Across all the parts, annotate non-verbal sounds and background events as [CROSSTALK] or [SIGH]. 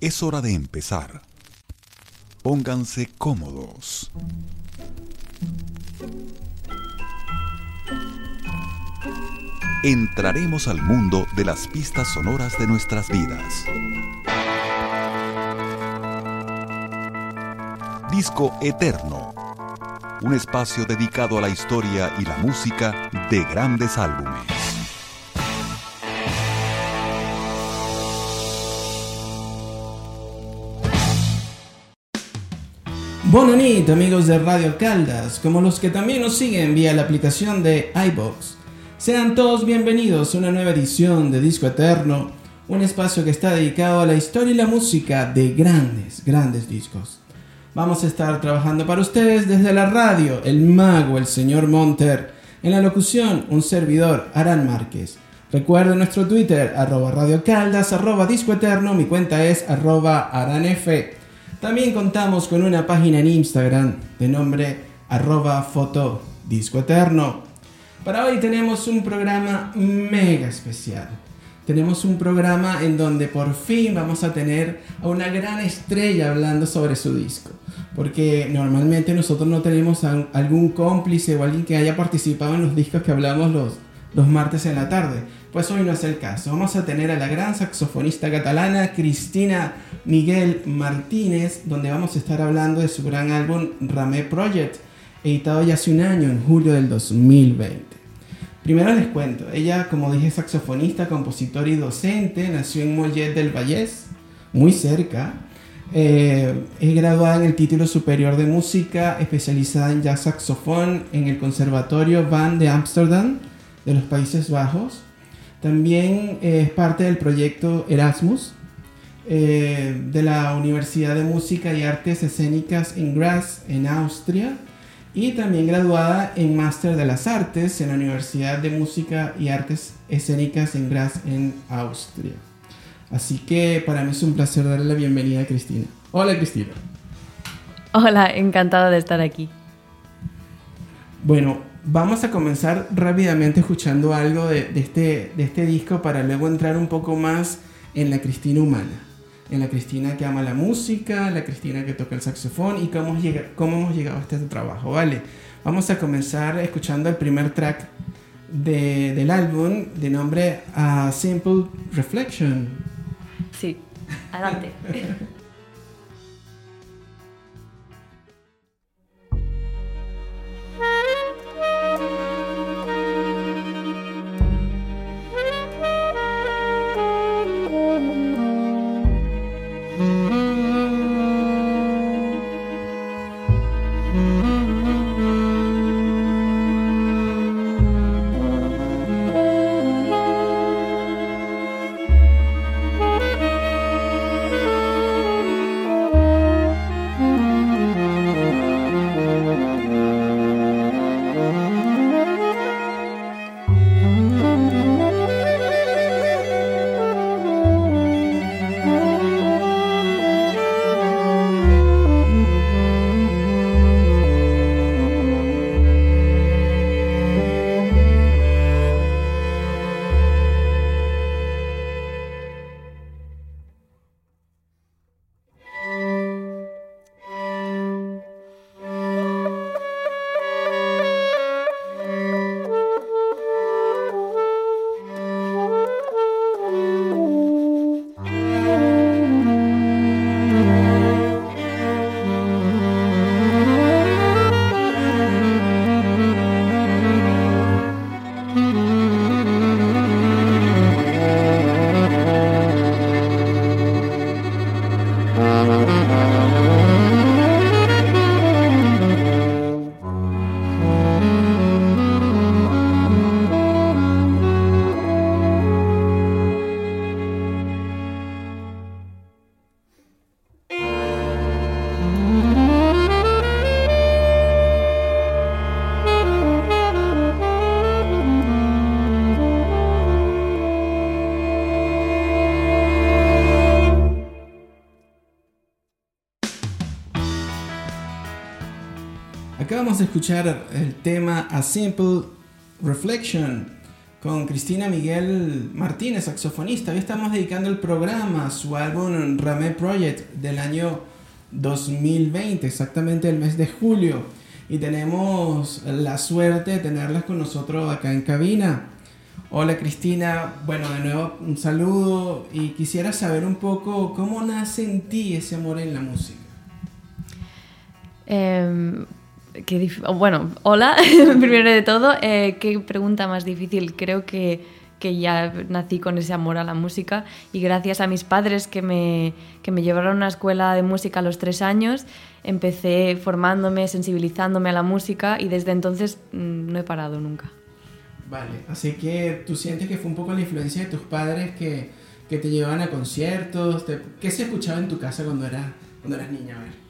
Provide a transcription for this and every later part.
Es hora de empezar. Pónganse cómodos. Entraremos al mundo de las pistas sonoras de nuestras vidas. Disco Eterno. Un espacio dedicado a la historia y la música de grandes álbumes. Bonanit, amigos de Radio Caldas, como los que también nos siguen vía la aplicación de iBox. Sean todos bienvenidos a una nueva edición de Disco Eterno, un espacio que está dedicado a la historia y la música de grandes, grandes discos. Vamos a estar trabajando para ustedes desde la radio, el mago, el señor Monter, en la locución, un servidor, Aran Márquez. Recuerden nuestro Twitter, arroba Radio Caldas, arroba Disco Eterno, mi cuenta es arroba aranf. También contamos con una página en Instagram de nombre arroba foto disco eterno. Para hoy tenemos un programa mega especial. Tenemos un programa en donde por fin vamos a tener a una gran estrella hablando sobre su disco. Porque normalmente nosotros no tenemos algún cómplice o alguien que haya participado en los discos que hablamos los, los martes en la tarde. Pues hoy no es el caso. Vamos a tener a la gran saxofonista catalana Cristina Miguel Martínez, donde vamos a estar hablando de su gran álbum Ramé Project, editado ya hace un año, en julio del 2020. Primero les cuento, ella como dije saxofonista, compositora y docente, nació en Mollet del Vallés, muy cerca. Eh, es graduada en el título superior de música, especializada en jazz saxofón en el Conservatorio Van de Ámsterdam de los Países Bajos. También eh, es parte del proyecto Erasmus eh, de la Universidad de Música y Artes Escénicas en Graz, en Austria. Y también graduada en Máster de las Artes en la Universidad de Música y Artes Escénicas en Graz, en Austria. Así que para mí es un placer darle la bienvenida a Cristina. Hola Cristina. Hola, encantada de estar aquí. Bueno, vamos a comenzar rápidamente escuchando algo de, este, de este disco para luego entrar un poco más en la Cristina humana. En la Cristina que ama la música, la Cristina que toca el saxofón y cómo, llega, cómo hemos llegado a este trabajo, ¿vale? Vamos a comenzar escuchando el primer track de, del álbum de nombre A Simple Reflection. Sí, adelante. [LAUGHS] Escuchar el tema A Simple Reflection con Cristina Miguel Martínez, saxofonista. Hoy estamos dedicando el programa a su álbum Ramé Project del año 2020, exactamente el mes de julio. Y tenemos la suerte de tenerlas con nosotros acá en cabina. Hola Cristina, bueno, de nuevo un saludo y quisiera saber un poco cómo nace en ti ese amor en la música. Eh, bueno, hola, [LAUGHS] primero de todo. Eh, qué pregunta más difícil. Creo que, que, ya nací con ese amor a la música y gracias a mis padres que me, que me llevaron a una escuela de música a los tres años, empecé formándome, sensibilizándome a la música y desde entonces mm, no he parado nunca. Vale, así que tú sientes que fue un poco la influencia de tus padres que, que te llevaban a conciertos. ¿Qué se escuchaba en tu casa cuando eras, cuando eras niña? A ver.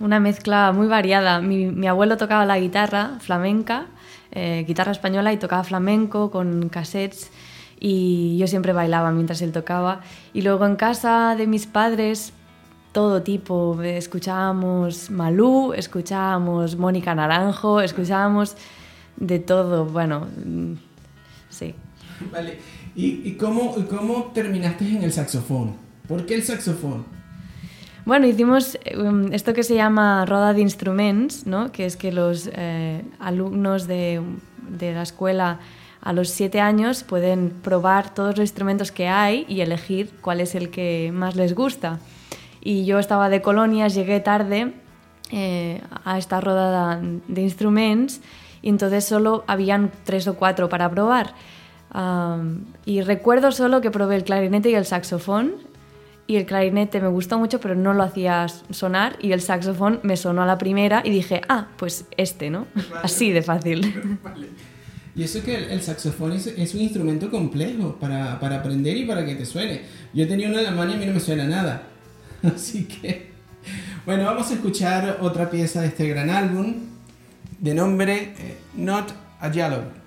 Una mezcla muy variada. Mi, abuelo tocaba la guitarra flamenca, eh, guitarra española, y tocaba flamenco con cassettes. Y yo siempre bailaba mientras él tocaba. Y luego en casa de mis padres, todo tipo. Escuchábamos Malú, escuchábamos Mónica Naranjo, escuchábamos de todo, bueno, mm, sí. Vale, ¿y, y cómo, cómo terminaste en el saxofón? ¿Por qué el saxofón? Bueno, hicimos um, esto que se llama roda de instrumentos, ¿no? que es que los eh, alumnos de, de, la escuela a los siete años pueden probar todos los instrumentos que hay y elegir cuál es el que más les gusta. Y yo estaba de colonias, llegué tarde eh, a esta roda de instrumentos y entonces solo habían tres o cuatro para probar. Y recuerdo solo que probé el clarinete y el saxofón y el clarinete me gustó mucho pero no lo hacía sonar y el saxofón me sonó a la primera y dije, ah, pues este, ¿no? [LAUGHS] Vale. Así de fácil. [LAUGHS] Vale. Y eso que el, saxofón es, es, un instrumento complejo para, para, aprender y para que te suene. Yo tenía una en la mano y a mí no me suena nada. [LAUGHS] Así que, bueno, vamos a escuchar otra pieza de este gran álbum de nombre eh, Not a Yellow.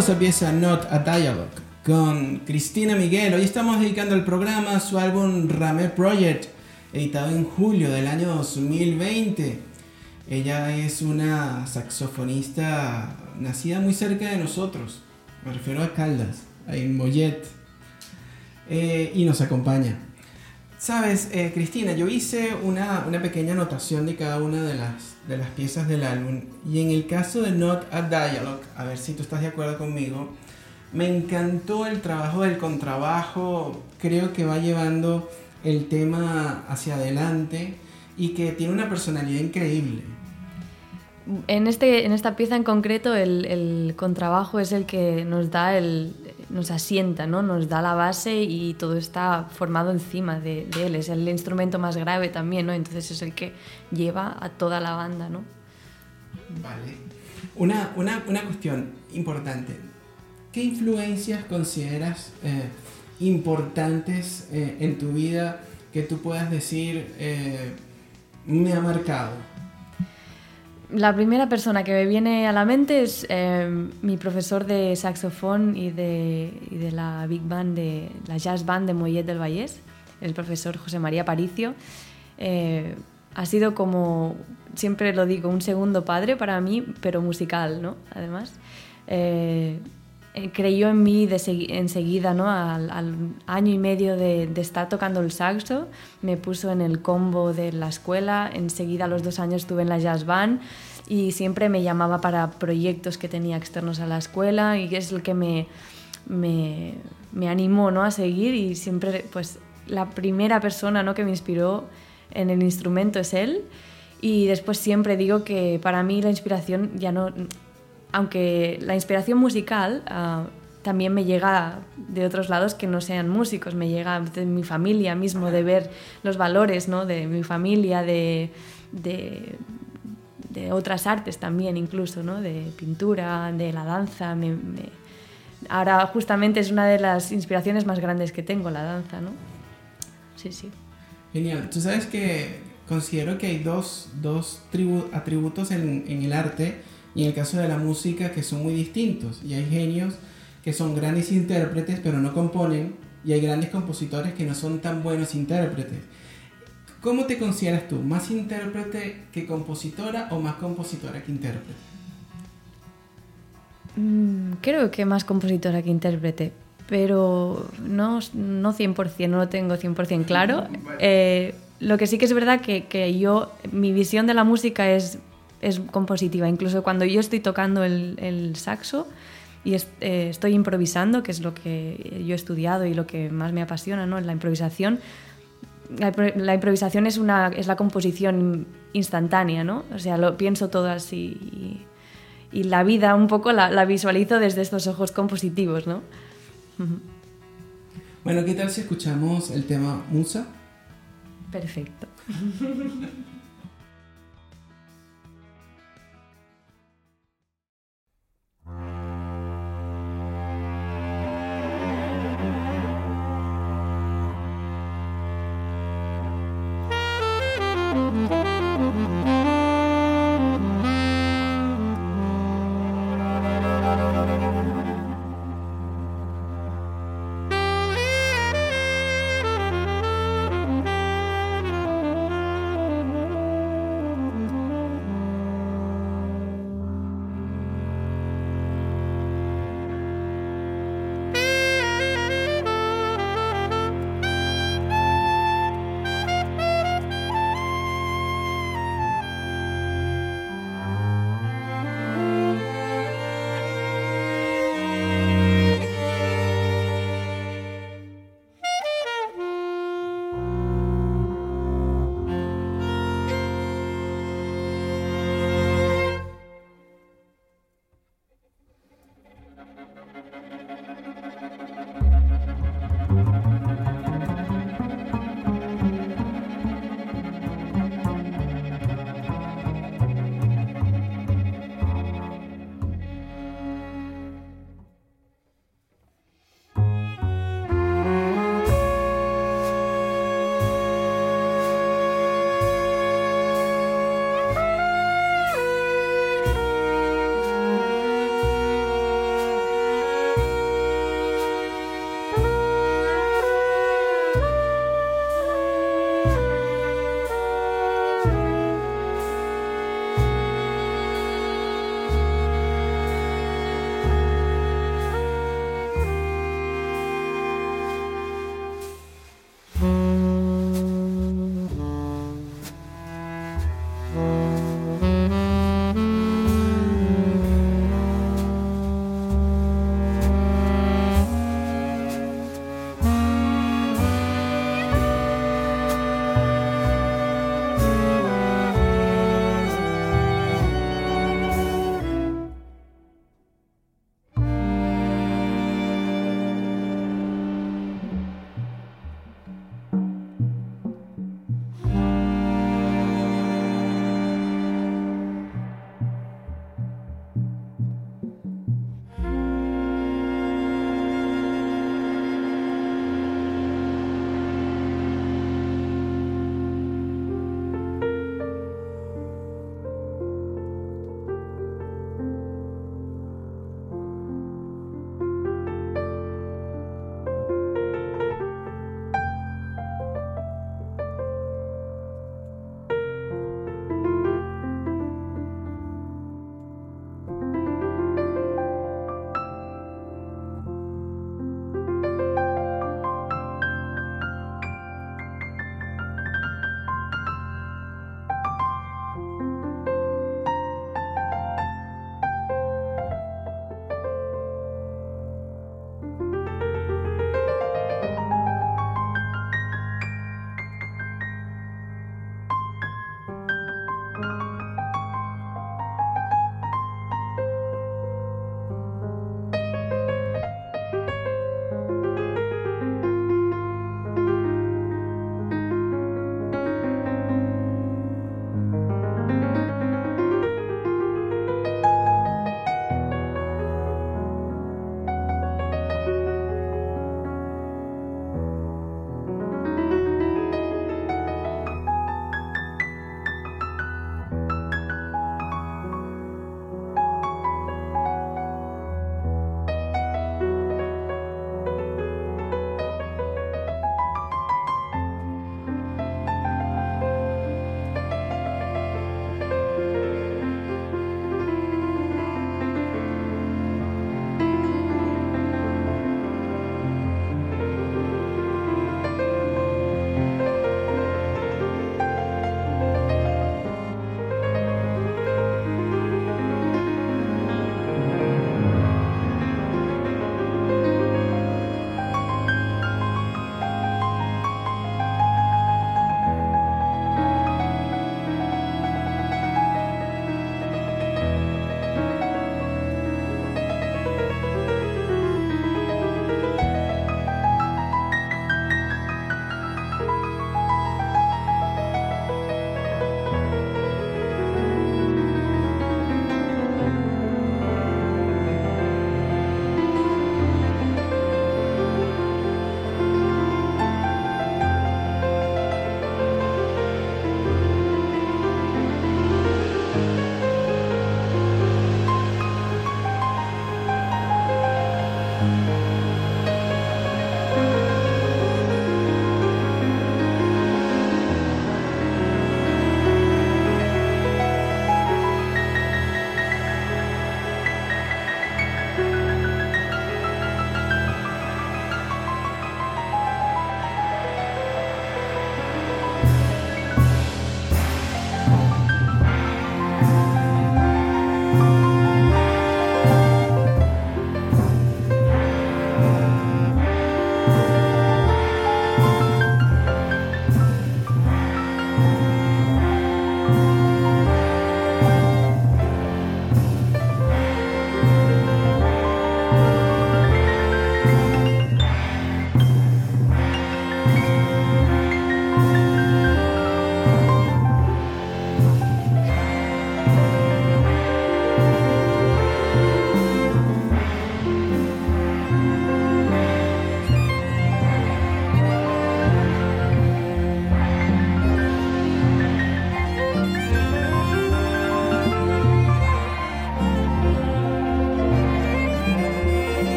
Fabulosa pieza Not a Dialogue con Cristina Miguel. Hoy estamos dedicando el programa a su álbum Rame Project, editado en julio del año 2020. Ella es una saxofonista nacida muy cerca de nosotros, me refiero a Caldas, en Mollet, eh, y nos acompaña. Sabes, eh, Cristina, yo hice una, una, pequeña anotación de cada una de las, de las piezas del álbum y en el caso de Not a Dialogue, a ver si tú estás de acuerdo conmigo, me encantó el trabajo del contrabajo, creo que va llevando el tema hacia adelante y que tiene una personalidad increíble. En, este, en esta pieza en concreto el, el contrabajo es el que nos da el, nos asienta, ¿no? nos da la base y todo está formado encima de, él. Es el instrumento más grave también, ¿no? entonces es el que lleva a toda la banda. ¿no? Vale. Una, una, una cuestión importante. ¿Qué influencias consideras eh, importantes eh, en tu vida que tú puedas decir eh, me ha marcado? La primera persona que me viene a la mente es eh, mi profesor de saxofón y de, y de, la Big Band, de la Jazz Band de Mollet del Vallés, el profesor José María Paricio. Eh, ha sido como, siempre lo digo, un segundo padre para mí, pero musical, ¿no? Además. Eh, creyó en mí enseguida, ¿no? Al, al, año y medio de, de, estar tocando el saxo, me puso en el combo de la escuela, enseguida a los dos años estuve en la jazz band y siempre me llamaba para proyectos que tenía externos a la escuela y es el que me, me, me animó ¿no? a seguir y siempre, pues, la primera persona ¿no? que me inspiró en el instrumento es él y después siempre digo que para mí la inspiración ya no aunque la inspiración musical uh, también me llega de otros lados que no sean músicos, me llega de mi familia mismo, de ver los valores ¿no? de mi familia, de, de, otras artes también incluso, ¿no? de pintura, de la danza. Ahora justamente es una de las inspiraciones más grandes que tengo, la danza. ¿no? Sí, sí. Genial. Tú sabes que considero que hay dos, dos atributos en el arte y en el caso de la música que son muy distintos. Y hay genios que son grandes intérpretes pero no componen y hay grandes compositores que no son tan buenos intérpretes. ¿Cómo te consideras tú? ¿Más intérprete que compositora o más compositora que intérprete? Mm, creo que más compositora que intérprete, pero no, no 100%, no lo tengo 100% claro. [LAUGHS] Eh, lo que sí que es verdad que, que yo, mi visión de la música es es compositiva. Incluso cuando yo estoy tocando el, el saxo y es, eh, estoy improvisando, que es lo que yo he estudiado y lo que más me apasiona, ¿no? la improvisación. La, la, improvisación es, una, es la composición instantánea, ¿no? O sea, lo pienso todo así y, y la vida un poco la, la, visualizo desde estos ojos compositivos, ¿no? Bueno, ¿qué tal si escuchamos el tema Musa? Perfecto. [LAUGHS]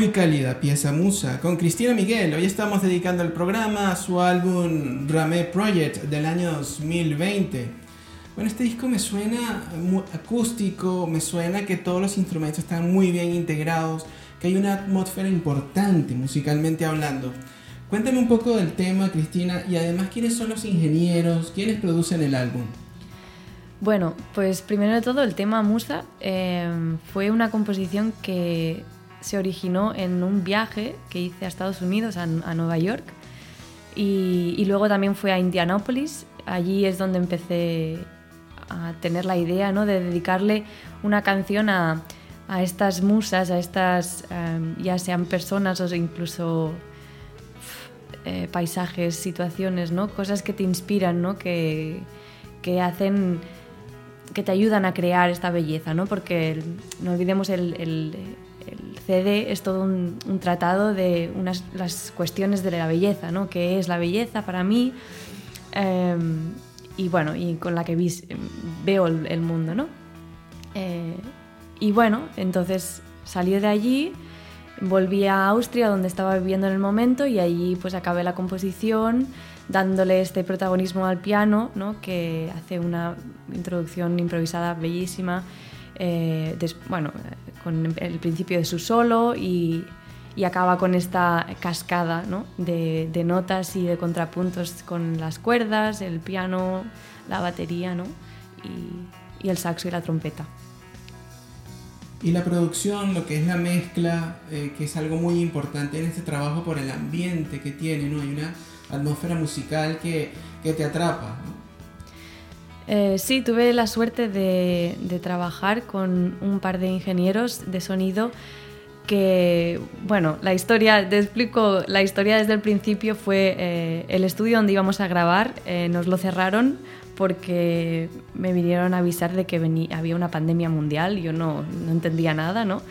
muy cálida pieza Musa con Cristina Miguel. Hoy estamos dedicando el programa a su álbum Ramé Project del año 2020. Bueno, este disco me suena muy acústico, me suena que todos los instrumentos están muy bien integrados, que hay una atmósfera importante musicalmente hablando. Cuéntame un poco del tema, Cristina, y además quiénes son los ingenieros, quiénes producen el álbum. Bueno, pues primero de todo el tema Musa eh, fue una composición que se originó en un viaje que hice a Estados Unidos, a, Nueva York, y, luego también fue a Indianápolis. Allí es donde empecé a tener la idea ¿no? de dedicarle una canción a, estas musas, a estas, em, ya sean personas o incluso eh, paisajes, situaciones, ¿no? cosas que te inspiran, ¿no? que, que hacen que te ayudan a crear esta belleza, ¿no? porque no olvidemos el CD es todo un, tratado de unas, las cuestiones de la belleza, ¿no? ¿Qué es la belleza para mí? Em, y bueno, y con la que veo el, mundo, ¿no? Eh, y bueno, entonces salí de allí, volví a Austria, donde estaba viviendo en el momento, y allí pues acabé la composición, dándole este protagonismo al piano, ¿no? que hace una introducción improvisada bellísima. Eh, bueno, con el principio de su solo y, acaba con esta cascada de, notas y de contrapuntos con las cuerdas, el piano, la batería y, el saxo y la trompeta. Y la producción, lo que es la mezcla, eh, que es algo muy importante en este trabajo por el ambiente que tiene, ¿no? Hay una atmósfera musical que, que te atrapa, eh, sí, tuve la suerte de, trabajar con un par de ingenieros de sonido que, bueno, la historia, te explico, la historia desde el principio fue eh, el estudio donde íbamos a grabar, eh, nos lo cerraron porque me vinieron a avisar de que había una pandemia mundial, yo no, entendía nada, ¿no?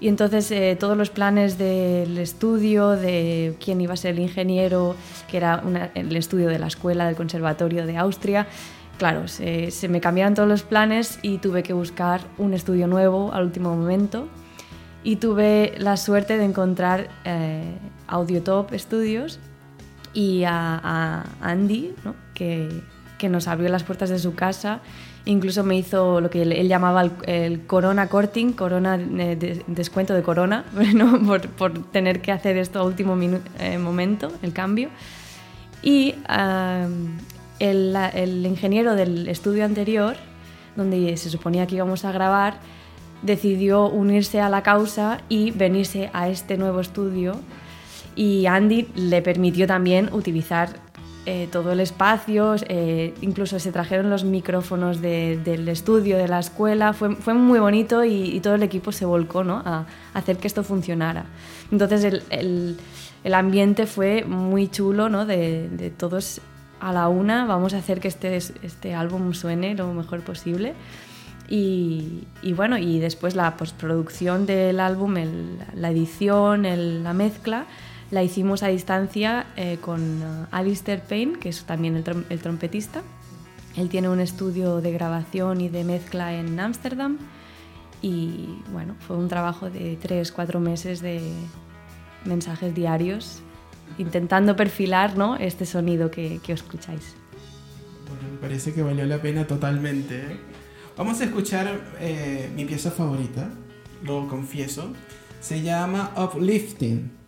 Y entonces todos los planes del estudio, de quién iba a ser el ingeniero, que era el estudio de la escuela del Conservatorio de Austria, claro, se, me cambiaron todos los planes y tuve que buscar un estudio nuevo al último momento. Y tuve la suerte de encontrar eh, Audiotop Studios y a, Andy, que, nos abrió las puertas de su casa. Incluso me hizo lo que él, llamaba el, Corona Corting, Corona eh, descuento de Corona, [LAUGHS] por, tener que hacer esto a último eh, momento, el cambio. Y el, ingeniero del estudio anterior, donde se suponía que íbamos a grabar, decidió unirse a la causa y venirse a este nuevo estudio y Andy le permitió también utilizar eh, todo el espacio, eh, incluso se trajeron los micrófonos del estudio, de la escuela, fue, muy bonito y, todo el equipo se volcó ¿no? a, hacer que esto funcionara. Entonces el, ambiente fue muy chulo ¿no? de todos a la una vamos a hacer que este, este álbum suene lo mejor posible. Y, bueno, y después la postproducción del álbum, la edición, la mezcla, la hicimos a distancia eh, con uh, Alistair Payne, que es también el, trompetista. Él tiene un estudio de grabación y de mezcla en Ámsterdam. Y bueno, fue un trabajo de tres, cuatro meses de mensajes diarios intentando perfilar ¿no? este sonido que, que escucháis. Bueno, me parece que valió la pena totalmente. ¿eh? Vamos a escuchar eh, mi pieza favorita, lo confieso. Se llama Uplifting.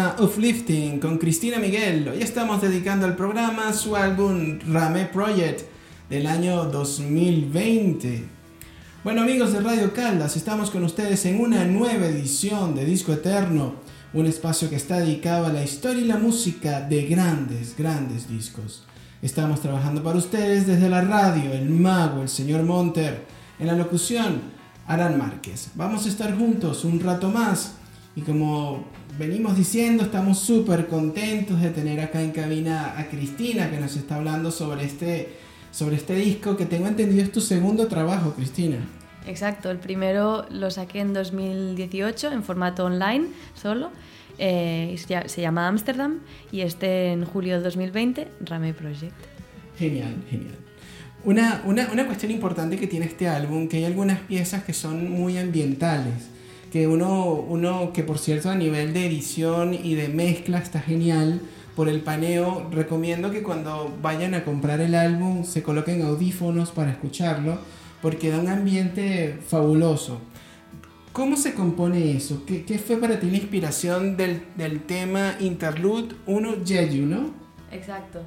Tema Uplifting con Cristina Miguel. Hoy estamos dedicando al programa su álbum Rame Project del año 2020. Bueno amigos de Radio Caldas, estamos con ustedes en una nueva edición de Disco Eterno, un espacio que está dedicado a la historia y la música de grandes, grandes discos. Estamos trabajando para ustedes desde la radio, el mago, el señor Monter, en la locución, Aran Márquez. Vamos a estar juntos un rato más y como venimos diciendo, estamos súper contentos de tener acá en cabina a Cristina que nos está hablando sobre este, sobre este disco que tengo entendido es tu segundo trabajo, Cristina. Exacto, el primero lo saqué en 2018 en formato online solo. Eh, se llama Amsterdam y este en julio de 2020, Rame Project. Genial, genial. Una, una, una cuestión importante que tiene este álbum, que hay algunas piezas que son muy ambientales que uno, uno que por cierto a nivel de edición y de mezcla está genial por el paneo. Recomiendo que cuando vayan a comprar el álbum se coloquen audífonos para escucharlo porque da un ambiente fabuloso. ¿Cómo se compone eso? ¿Qué, qué fue para ti la inspiración del, del tema Interlude 1 Jeju, no? Exacto.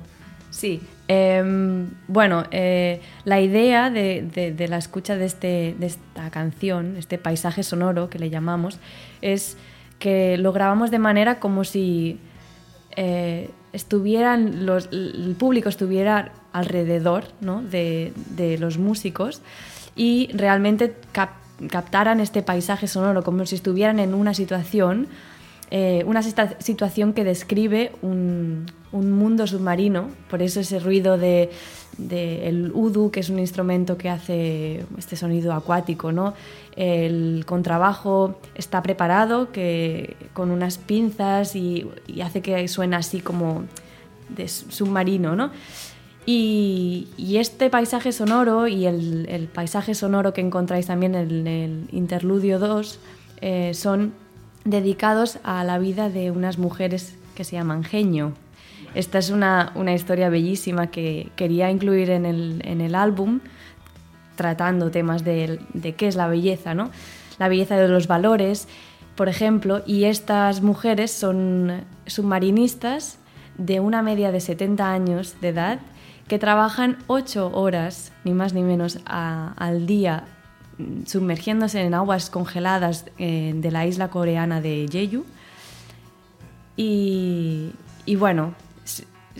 Sí, em, bueno, eh, la idea de, la escucha de, este, de esta canción, este paisaje sonoro que le llamamos, es que lo grabamos de manera como si eh, estuvieran los, el público estuviera alrededor de, los músicos y realmente captaran este paisaje sonoro como si estuvieran en una situación eh, una situación que describe un, mundo submarino, por eso ese ruido de, el udu, que es un instrumento que hace este sonido acuático, ¿no? El contrabajo está preparado que, con unas pinzas y, hace que suene así como de submarino, ¿no? Y, este paisaje sonoro y el, paisaje sonoro que encontráis también en el interludio 2 eh, son dedicados a la vida de unas mujeres que se llaman Genio. Esta es una, una historia bellísima que quería incluir en el, en el álbum, tratando temas de, de, qué es la belleza, ¿no? La belleza de los valores, por ejemplo, y estas mujeres son submarinistas de una media de 70 años de edad que trabajan 8 horas, ni más ni menos, al día sumergiéndose en aguas congeladas eh, de la isla coreana de Jeju. Y, bueno,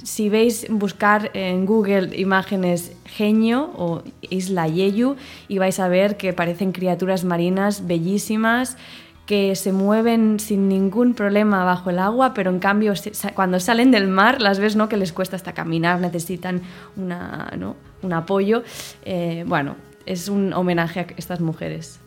si, veis buscar en Google imágenes genio o isla Jeju y vais a ver que parecen criaturas marinas bellísimas que se mueven sin ningún problema bajo el agua, pero en cambio cuando salen del mar las ves ¿no? que les cuesta hasta caminar, necesitan una, un apoyo. Eh, bueno, es un homenaje a estas mujeres.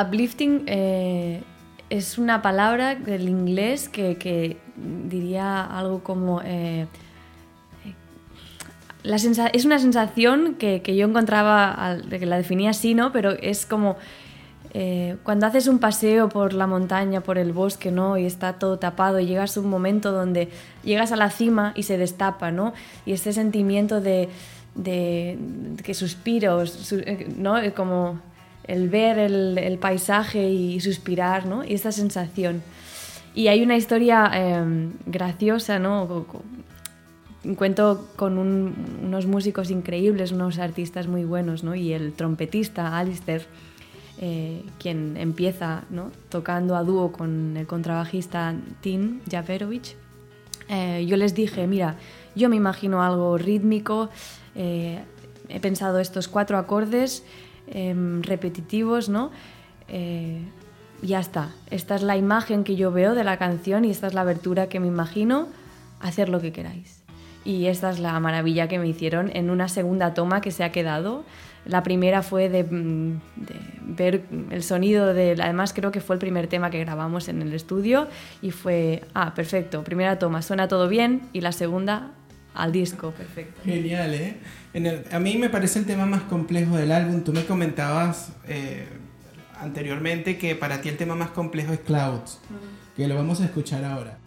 Uplifting eh, es una palabra del inglés que, diría algo como... eh, la sensa- es una sensación que, que yo encontraba, que la definía así, ¿no? Pero es como eh, cuando haces un paseo por la montaña, por el bosque, ¿no? Y está todo tapado y llegas a un momento donde llegas a la cima y se destapa, ¿no? Y este sentimiento de, de- que suspiros, su- eh, ¿no? Eh, Como el ver el, paisaje y suspirar, ¿no? Y esta sensación. Y hay una historia eh, graciosa, ¿no? Cuento con un- unos músicos increíbles, unos artistas muy buenos, ¿no? Y el trompetista, Alistair, eh, quien empieza tocando a dúo con el contrabajista Tim Javerovich, eh, yo les dije, mira, yo me imagino algo rítmico, eh, he pensado estos cuatro acordes em, repetitivos, ¿no? Eh, ya está, esta es la imagen que yo veo de la canción y esta es la abertura que me imagino, hacer lo que queráis. Y esta es la maravilla que me hicieron en una segunda toma que se ha quedado. La primera fue de, mm, ver el sonido de... Además creo que fue el primer tema que grabamos en el estudio y fue, ah, perfecto, primera toma, suena todo bien y la segunda al disco, perfecto. Genial, ¿eh? En el- a mí me parece el tema más complejo del álbum. Tú me comentabas eh, anteriormente que para ti el tema más complejo es Clouds, que lo vamos a escuchar ahora.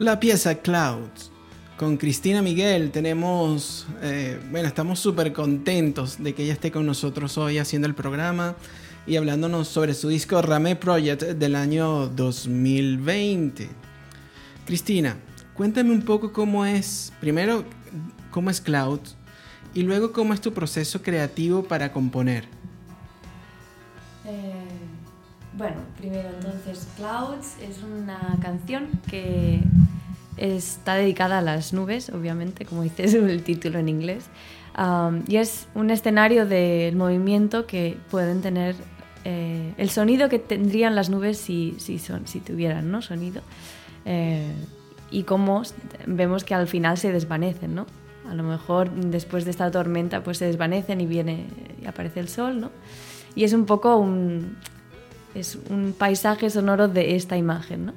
La pieza Clouds. Con Cristina Miguel tenemos, eh, bueno, estamos súper contentos de que ella esté con nosotros hoy haciendo el programa y hablándonos sobre su disco Rame Project del año 2020. Cristina, cuéntame un poco cómo es, primero, cómo es Clouds y luego cómo es tu proceso creativo para componer. Eh, bueno, primero entonces Clouds es una canción que está dedicada a las nubes, obviamente, como dices el título en inglés, y es un escenario del movimiento que pueden tener eh, el sonido que tendrían las nubes si, si, son, si tuvieran ¿no? sonido. Eh, y cómo vemos que al final se desvanecen, ¿no? A lo mejor después de esta tormenta pues se desvanecen y viene y aparece el sol, ¿no? Y es un poco un, es un paisaje sonoro de esta imagen, ¿no?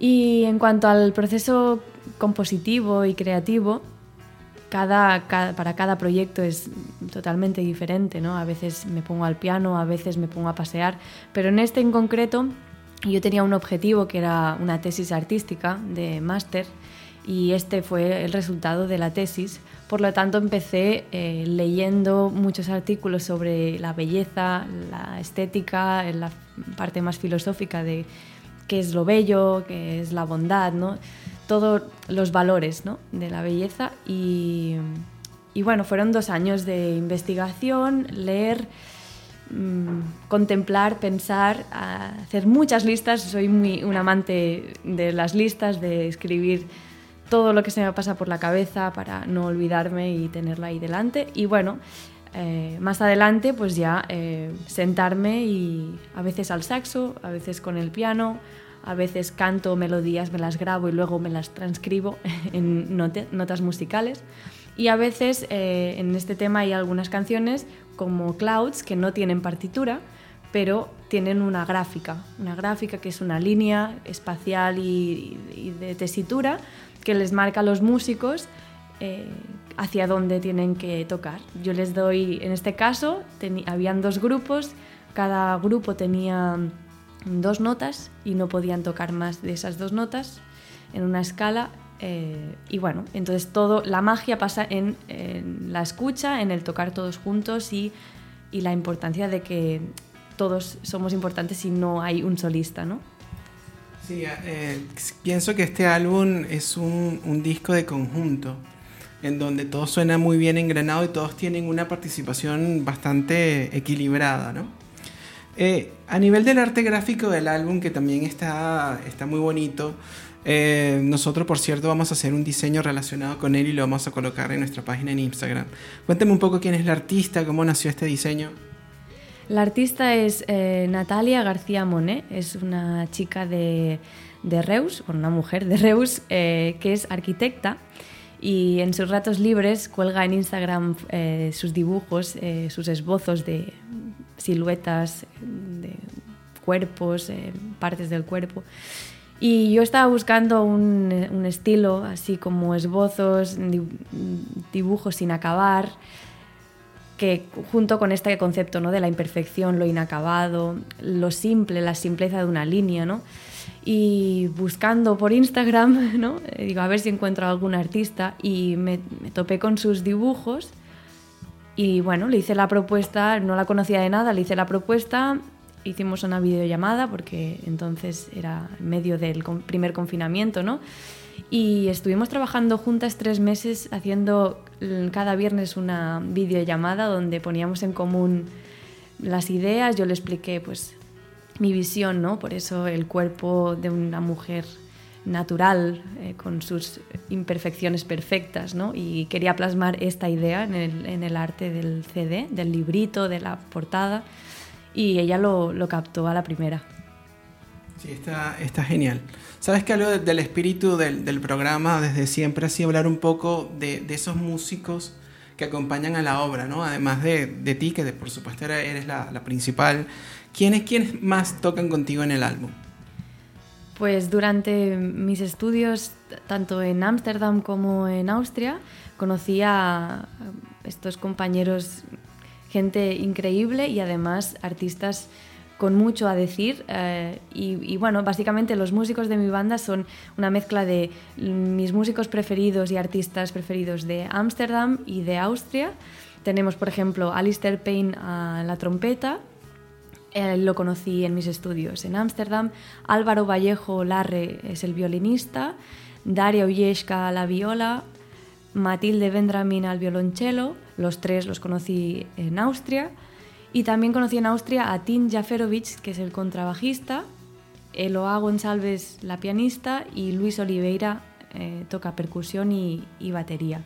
Y en cuanto al proceso compositivo y creativo, cada, para cada proyecto es totalmente diferente, ¿no? A veces me pongo al piano, a veces me pongo a pasear, pero en este en concreto yo tenía un objetivo que era una tesis artística de máster y este fue el resultado de la tesis. Por lo tanto, empecé eh, leyendo muchos artículos sobre la belleza, la estética, la parte más filosófica de qué es lo bello, qué es la bondad, ¿no? todos los valores ¿no? de la belleza. Y, y, bueno, fueron dos años de investigación, leer, mmm, contemplar, pensar, hacer muchas listas. Soy muy un amante de las listas, de escribir todo lo que se me pasa por la cabeza para no olvidarme y tenerla ahí delante. Y bueno, eh, más adelante pues ya eh, sentarme y a veces al saxo, a veces con el piano, a veces canto melodías, me las grabo y luego me las transcribo [LAUGHS] en notas musicales. Y a veces eh, en este tema hay algunas canciones como Clouds que no tienen partitura, pero tienen una gráfica, una gráfica que es una línea espacial y, de tesitura que les marca a los músicos eh, hacia dónde tienen que tocar. Yo les doy, en este caso, habían dos grupos, cada grupo tenía dos notas y no podían tocar más de esas dos notas en una escala. Eh, y bueno, entonces todo, la magia pasa en, la escucha, en el tocar todos juntos y, y, la importancia de que todos somos importantes si no hay un solista, ¿no? Sí, eh, pienso que este álbum es un, un disco de conjunto en donde todo suena muy bien engranado y todos tienen una participación bastante equilibrada, ¿no? Eh, a nivel del arte gráfico del álbum, que también está, está muy bonito, eh, nosotros, por cierto, vamos a hacer un diseño relacionado con él y lo vamos a colocar en nuestra página en Instagram. Cuéntame un poco quién es la artista, cómo nació este diseño. La artista es eh, Natalia García Monet, es una chica de, de Reus, una mujer de Reus, que es arquitecta y en sus ratos libres cuelga en Instagram sus dibujos, sus esbozos de, siluetas de cuerpos, eh, partes del cuerpo. Y yo estaba buscando un, un, estilo, así como esbozos, dibujos sin acabar, que junto con este concepto ¿no? de la imperfección, lo inacabado, lo simple, la simpleza de una línea, ¿no? Y buscando por Instagram, [LAUGHS] ¿no? digo, a ver si encuentro algún artista, y me topé con sus dibujos y bueno, le hice la propuesta, no la conocía de nada, le hice la propuesta, hicimos una videollamada porque entonces era en medio del primer confinamiento, ¿no? Y estuvimos trabajando juntas tres meses haciendo cada viernes una videollamada donde poníamos en común las ideas, yo le expliqué pues mi visión, ¿no? Por eso el cuerpo de una mujer natural, eh, con sus imperfecciones perfectas, ¿no? Y quería plasmar esta idea en el, en el, arte del CD, del librito, de la portada, y ella lo, lo captó a la primera. Sí, está, está genial. Sabes que algo del espíritu del, del, programa desde siempre ha sido hablar un poco de, de, esos músicos que acompañan a la obra, ¿no? Además de, de ti, que por supuesto eres la, la principal. ¿Quiénes, ¿Quiénes más tocan contigo en el álbum? Pues durante mis estudios, tanto en Ámsterdam como en Austria, conocí a estos compañeros, gente increíble y además artistas con mucho a decir eh, y, bueno, básicamente los músicos de mi banda son una mezcla de mis músicos preferidos y artistas preferidos de Ámsterdam y de Austria. Tenemos, por ejemplo, Alistair Payne a la trompeta, lo conocí en mis estudios en Ámsterdam, Álvaro Vallejo Larre es el violinista, Daria Ullesca a la viola, Matilde Vendramin al violonchelo, los tres los conocí en Austria, y también conocí en Austria a Tim Jaferovic, que es el contrabajista, Eloa González, la pianista, y Luis Oliveira eh, toca percusión y, batería.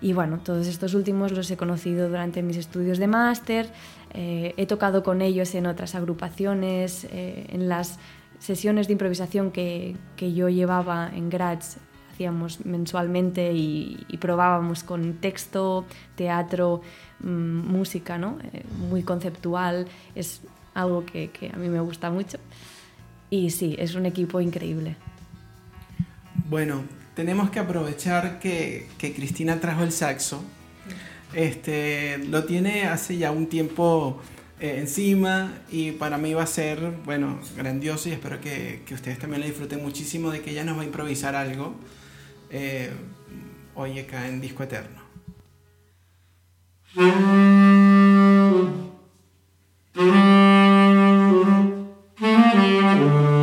Y bueno, todos estos últimos los he conocido durante mis estudios de máster, eh, he tocado con ellos en otras agrupaciones, eh, en las sesiones de improvisación que, que, yo llevaba en Graz hacíamos mensualmente y, probábamos con texto, teatro, Mm, música, ¿no? Eh, muy conceptual, es algo que, que, a mí me gusta mucho. Y sí, es un equipo increíble. Bueno, tenemos que aprovechar que, que Cristina trajo el saxo. Este, lo tiene hace ya un tiempo eh, encima y para mí va a ser, bueno, grandioso y espero que, que, ustedes también lo disfruten muchísimo de que ella nos va a improvisar algo eh, hoy acá en Disco Eterno. [LAUGHS]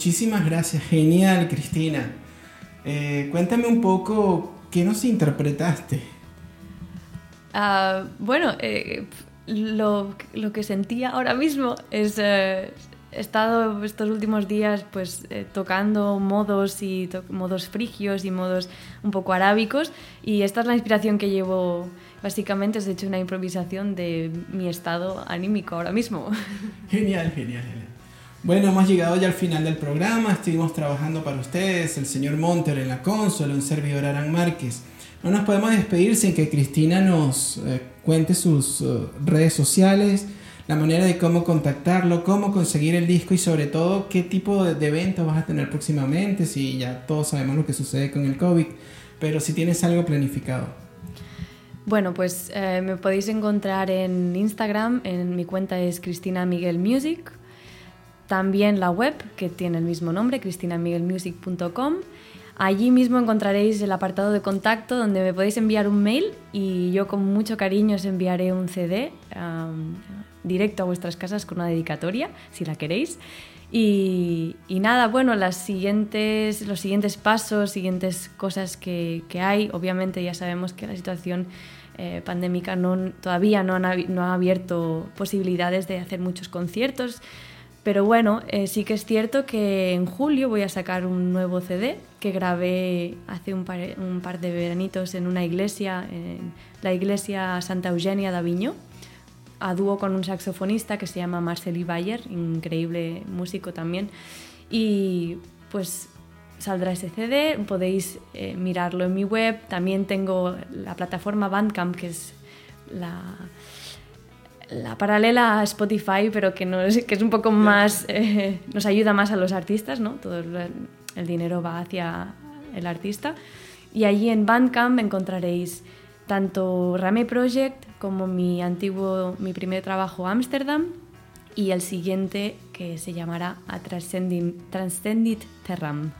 Muchísimas gracias, genial Cristina. Eh, cuéntame un poco, ¿qué nos interpretaste? Uh, bueno, eh, lo, lo, que sentía ahora mismo es... Eh, he estado estos últimos días pues eh, tocando modos y to modos frigios y modos un poco arábicos y esta es la inspiración que llevo básicamente es hecho una improvisación de mi estado anímico ahora mismo. [LAUGHS] Genial, genial, genial. Bueno, hemos llegado ya al final del programa, estuvimos trabajando para ustedes, el señor Monter en la consola, un servidor Aran Márquez. No nos podemos despedir sin que Cristina nos eh, cuente sus uh, redes sociales, la manera de cómo contactarlo, cómo conseguir el disco y sobre todo qué tipo de, de eventos vas a tener próximamente, si ya todos sabemos lo que sucede con el COVID, pero si tienes algo planificado. Bueno, pues eh, me podéis encontrar en Instagram, en mi cuenta es Cristina Miguel Music también la web, que tiene el mismo nombre, cristinamiguelmusic.com. Allí mismo encontraréis el apartado de contacto donde me podéis enviar un mail y yo con mucho cariño os enviaré un CD directo a vuestras casas con una dedicatoria, si la queréis. Y, nada, bueno, las siguientes, los siguientes pasos, siguientes cosas que, hay, obviamente ya sabemos que la situación eh, pandémica no, todavía no, no ha abierto posibilidades de hacer muchos conciertos, pero bueno, eh, sí que es cierto que en julio voy a sacar un nuevo CD que grabé hace un par, de veranitos en una iglesia, en la iglesia Santa Eugenia de Aviño, a dúo con un saxofonista que se llama Marceli Bayer, increíble músico también. Y pues saldrá ese CD, podéis eh, mirarlo en mi web. También tengo la plataforma Bandcamp, que es la la paralela a Spotify, pero que, no es, que es un poco más, eh, nos ayuda más a los artistas, ¿no? Todo el, dinero va hacia el artista. Y allí en Bandcamp encontraréis tanto Rame Project como mi antiguo, mi primer trabajo Amsterdam y el siguiente que se llamará A Transcendit Terram.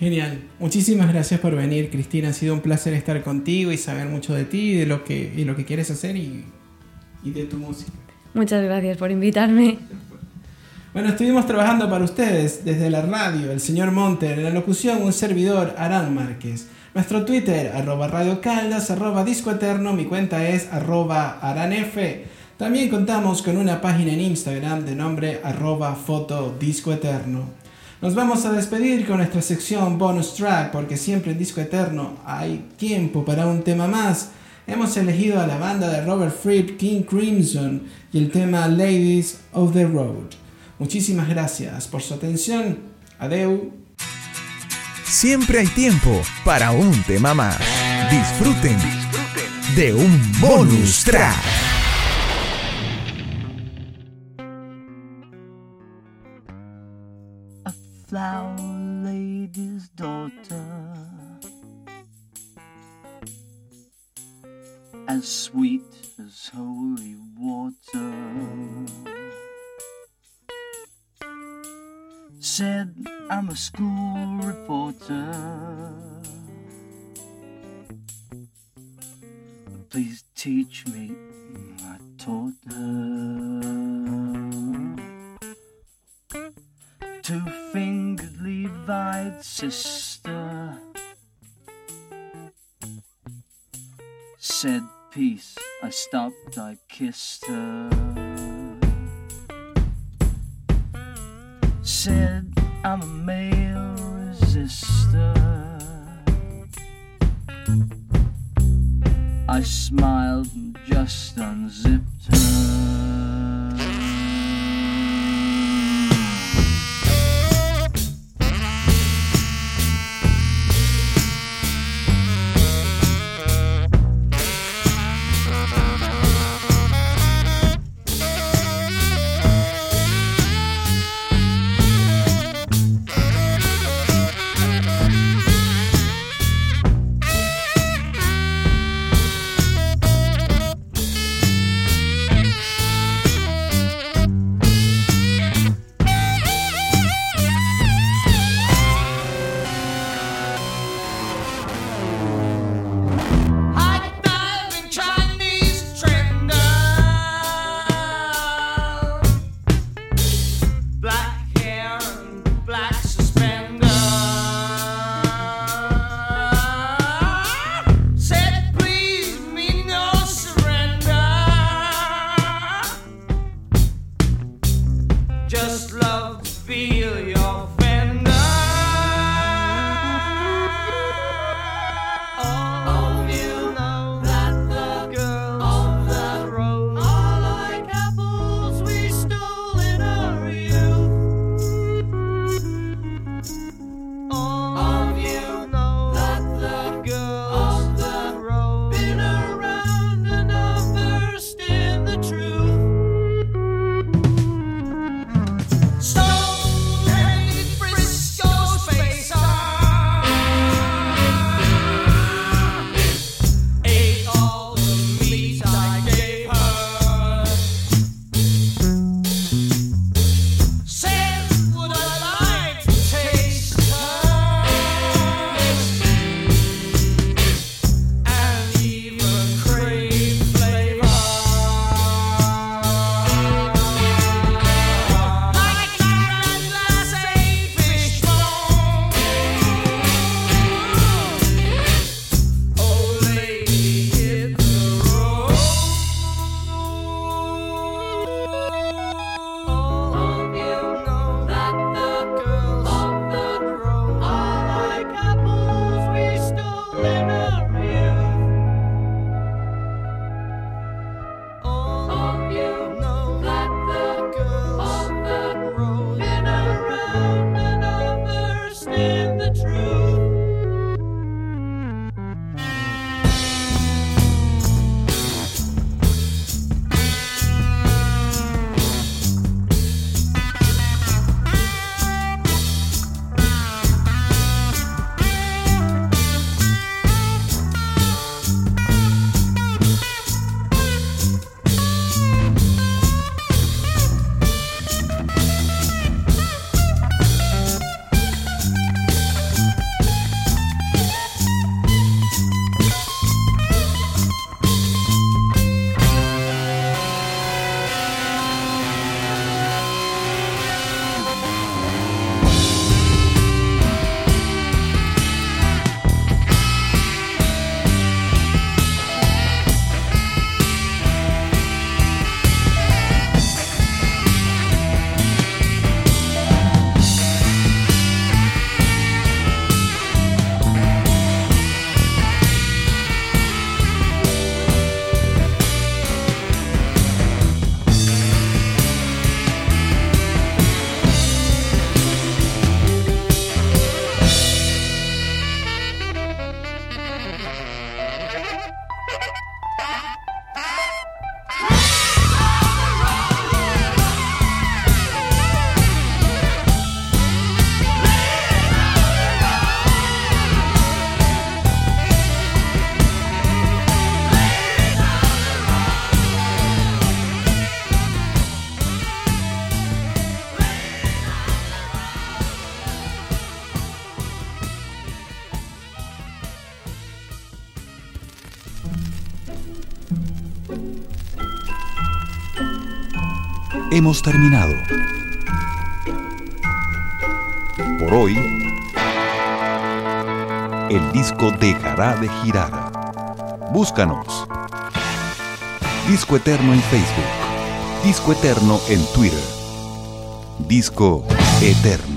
Genial. Muchísimas gracias por venir, Cristina. Ha sido un placer estar contigo y saber mucho de ti, de lo que, y lo que quieres hacer y, y de tu música. Muchas gracias por invitarme. Bueno, estuvimos trabajando para ustedes desde la radio, el señor Monter, en la locución un servidor, Arán Márquez. Nuestro Twitter, arroba Radio Caldas, arroba Disco Eterno, mi cuenta es arroba aranf. También contamos con una página en Instagram de nombre arroba foto Disco Eterno. Nos vamos a despedir con nuestra sección bonus track porque siempre en Disco Eterno hay tiempo para un tema más. Hemos elegido a la banda de Robert Fripp, King Crimson y el tema Ladies of the Road. Muchísimas gracias por su atención. Adeu. Siempre hay tiempo para un tema más. Disfruten de un bonus track. flower lady's daughter. As sweet as holy water. Said I'm a school reporter. Please teach me, I taught her. Two fingered Levite sister I kissed her. Hemos terminado. Por hoy, el disco dejará de girar. Búscanos. Disco Eterno en Facebook. Disco Eterno en Twitter. Disco Eterno.